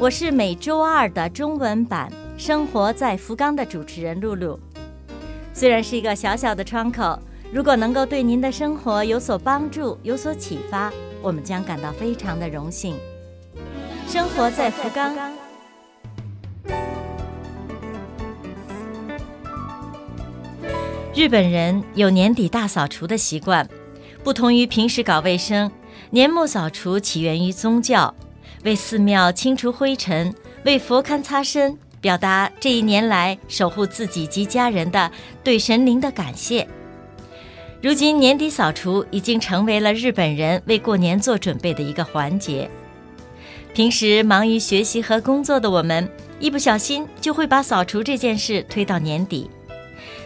我是每周二的中文版《生活在福冈》的主持人露露。虽然是一个小小的窗口，如果能够对您的生活有所帮助、有所启发，我们将感到非常的荣幸。生活在福冈。日本人有年底大扫除的习惯，不同于平时搞卫生，年末扫除起源于宗教，为寺庙清除灰尘，为佛龛擦身，表达这一年来守护自己及家人的对神灵的感谢。如今年底扫除已经成为了日本人为过年做准备的一个环节。平时忙于学习和工作的我们，一不小心就会把扫除这件事推到年底。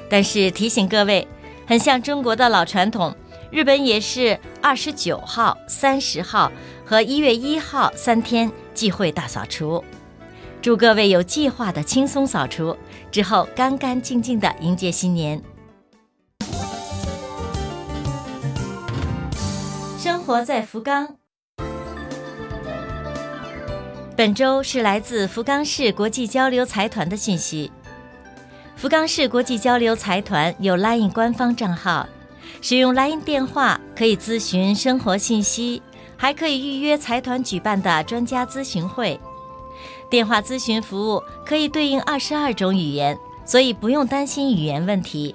但是提醒各位，很像中国的老传统，日本也是二十九号、三十号和一月一号三天忌讳大扫除。祝各位有计划的轻松扫除之后，干干净净的迎接新年。生活在福冈，本周是来自福冈市国际交流财团的信息。福冈市国际交流财团有 LINE 官方账号，使用 LINE 电话可以咨询生活信息，还可以预约财团举办的专家咨询会。电话咨询服务可以对应二十二种语言，所以不用担心语言问题。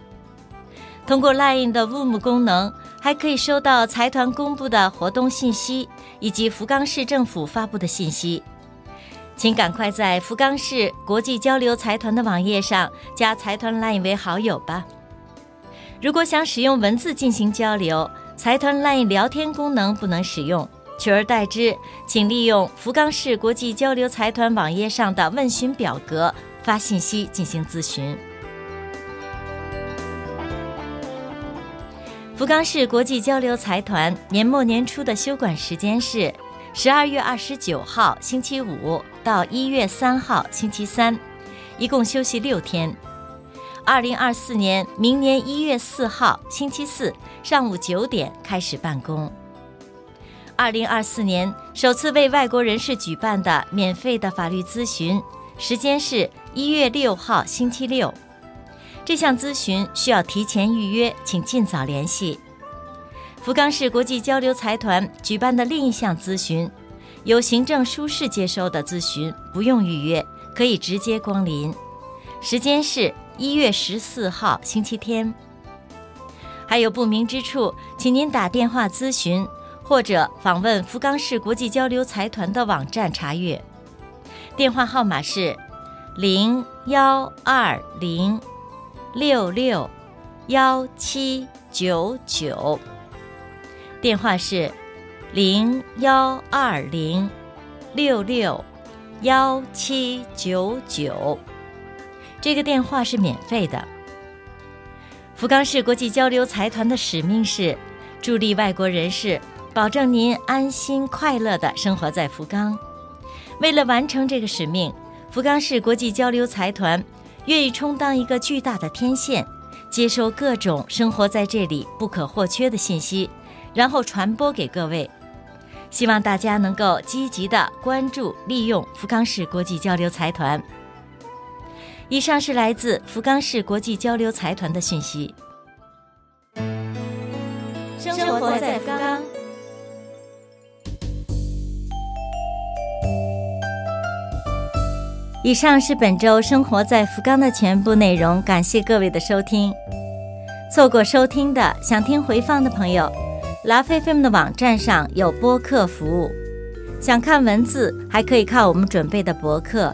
通过 LINE 的 Voom 功能，还可以收到财团公布的活动信息以及福冈市政府发布的信息。请赶快在福冈市国际交流财团的网页上加财团 LINE 为好友吧。如果想使用文字进行交流，财团 LINE 聊天功能不能使用，取而代之，请利用福冈市国际交流财团网页上的问询表格发信息进行咨询。福冈市国际交流财团年末年初的休馆时间是十二月二十九号星期五。到一月三号星期三，一共休息六天。二零二四年明年一月四号星期四上午九点开始办公。二零二四年首次为外国人士举办的免费的法律咨询，时间是一月六号星期六。这项咨询需要提前预约，请尽早联系。福冈市国际交流财团举办的另一项咨询。由行政书室接收的咨询不用预约，可以直接光临，时间是一月十四号星期天。还有不明之处，请您打电话咨询，或者访问福冈市国际交流财团的网站查阅。电话号码是零幺二零六六幺七九九，电话是。零幺二零六六幺七九九，这个电话是免费的。福冈市国际交流财团的使命是助力外国人士，保证您安心快乐的生活在福冈。为了完成这个使命，福冈市国际交流财团愿意充当一个巨大的天线，接收各种生活在这里不可或缺的信息，然后传播给各位。希望大家能够积极的关注、利用福冈市国际交流财团。以上是来自福冈市国际交流财团的讯息。生活在福冈。以上是本周生活在福冈的全部内容，感谢各位的收听。错过收听的，想听回放的朋友。拉菲菲们的网站上有播客服务，想看文字还可以看我们准备的博客。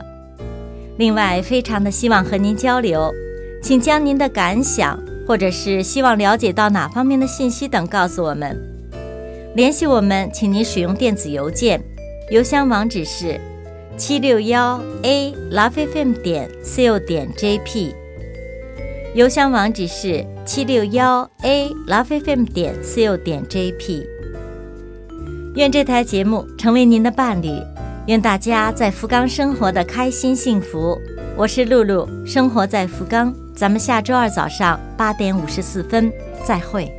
另外，非常的希望和您交流，请将您的感想或者是希望了解到哪方面的信息等告诉我们。联系我们，请您使用电子邮件，邮箱网址是七六幺 a lovefm 点 co 点 jp，邮箱网址是七六幺 a lovefm 点 co 点 jp。愿这台节目成为您的伴侣，愿大家在福冈生活的开心幸福。我是露露，生活在福冈，咱们下周二早上八点五十四分再会。